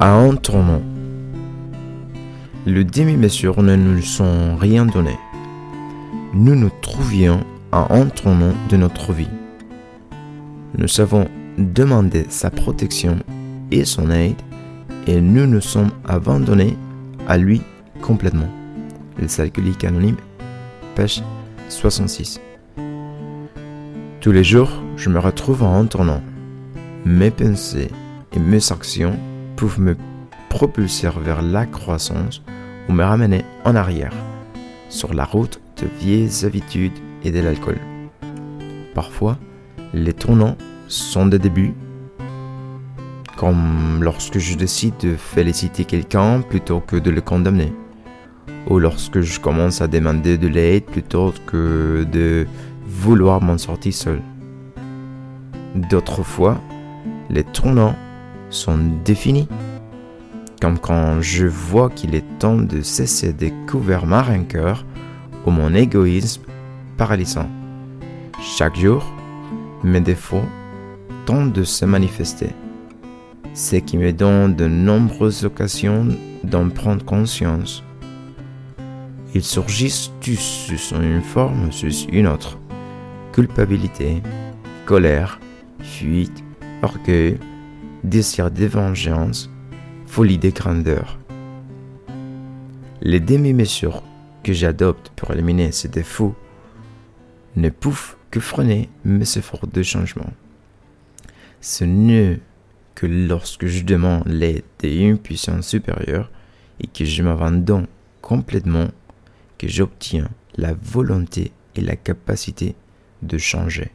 à un tournant. Le demi-mesure ne nous sont rien donné. Nous nous trouvions à un tournant de notre vie. Nous savons demander sa protection et son aide et nous nous sommes abandonnés à lui complètement. Les alcooliques anonymes, page 66. Tous les jours, je me retrouve en tournant. Mes pensées et mes actions peuvent me propulser vers la croissance ou me ramener en arrière, sur la route de vieilles habitudes et de l'alcool. Parfois, les tournants sont des débuts, comme lorsque je décide de féliciter quelqu'un plutôt que de le condamner, ou lorsque je commence à demander de l'aide plutôt que de vouloir m'en sortir seul. D'autres fois, les tournants sont définis, comme quand je vois qu'il est temps de cesser de couvrir ma rancœur ou mon égoïsme paralysant. Chaque jour, mes défauts tentent de se manifester, ce qui me donne de nombreuses occasions d'en prendre conscience. Ils surgissent tous sous une forme sous une autre. Culpabilité, colère, fuite, orgueil, désir de vengeance, folie de grandeur. Les demi-mesures que j'adopte pour éliminer ces défauts ne peuvent que freiner mes efforts de changement. Ce n'est que lorsque je demande l'aide d'une puissance supérieure et que je m'abandonne complètement que j'obtiens la volonté et la capacité de changer.